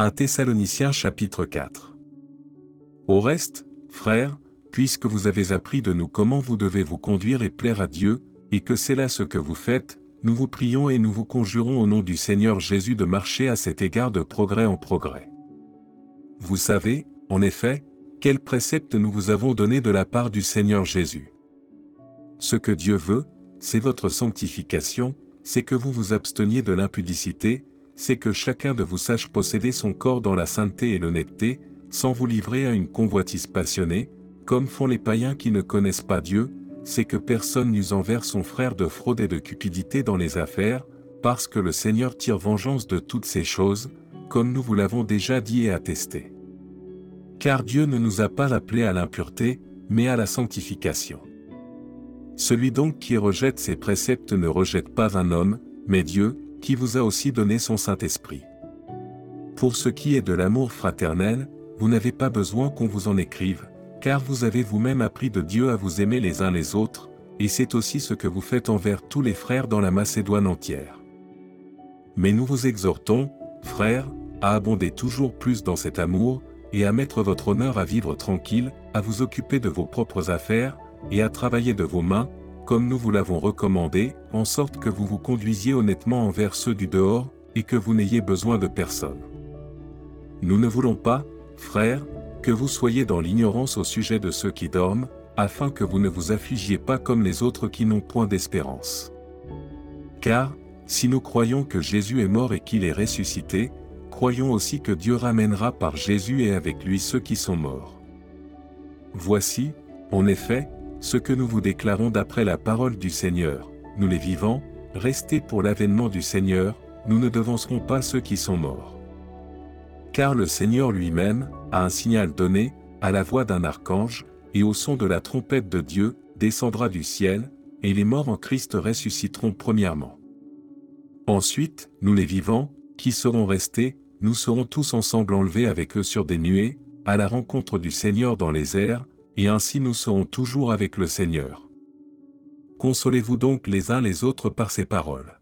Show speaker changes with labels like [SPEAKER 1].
[SPEAKER 1] 1 Thessaloniciens chapitre 4. Au reste, frères, puisque vous avez appris de nous comment vous devez vous conduire et plaire à Dieu, et que c'est là ce que vous faites, nous vous prions et nous vous conjurons au nom du Seigneur Jésus de marcher à cet égard de progrès en progrès. Vous savez, en effet, quels préceptes nous vous avons donnés de la part du Seigneur Jésus. Ce que Dieu veut, c'est votre sanctification, c'est que vous vous absteniez de l'impudicité, c'est que chacun de vous sache posséder son corps dans la sainteté et l'honnêteté, sans vous livrer à une convoitise passionnée, comme font les païens qui ne connaissent pas Dieu, c'est que personne n'use envers son frère de fraude et de cupidité dans les affaires, parce que le Seigneur tire vengeance de toutes ces choses, comme nous vous l'avons déjà dit et attesté. Car Dieu ne nous a pas appelés à l'impureté, mais à la sanctification. Celui donc qui rejette ses préceptes ne rejette pas un homme, mais Dieu, qui vous a aussi donné son Saint-Esprit. Pour ce qui est de l'amour fraternel, vous n'avez pas besoin qu'on vous en écrive, car vous avez vous-même appris de Dieu à vous aimer les uns les autres, et c'est aussi ce que vous faites envers tous les frères dans la Macédoine entière. Mais nous vous exhortons, frères, à abonder toujours plus dans cet amour, et à mettre votre honneur à vivre tranquille, à vous occuper de vos propres affaires, et à travailler de vos mains, comme nous vous l'avons recommandé, en sorte que vous vous conduisiez honnêtement envers ceux du dehors, et que vous n'ayez besoin de personne. Nous ne voulons pas, frères, que vous soyez dans l'ignorance au sujet de ceux qui dorment, afin que vous ne vous affligiez pas comme les autres qui n'ont point d'espérance. Car, si nous croyons que Jésus est mort et qu'il est ressuscité, croyons aussi que Dieu ramènera par Jésus et avec lui ceux qui sont morts. Voici, en effet, ce que nous vous déclarons d'après la parole du Seigneur, nous les vivants, restez pour l'avènement du Seigneur, nous ne devancerons pas ceux qui sont morts. Car le Seigneur lui-même, a un signal donné, à la voix d'un archange, et au son de la trompette de Dieu, descendra du ciel, et les morts en Christ ressusciteront premièrement. Ensuite, nous les vivants, qui serons restés, nous serons tous ensemble enlevés avec eux sur des nuées, à la rencontre du Seigneur dans les airs, et ainsi nous serons toujours avec le Seigneur. Consolez-vous donc les uns les autres par ces paroles.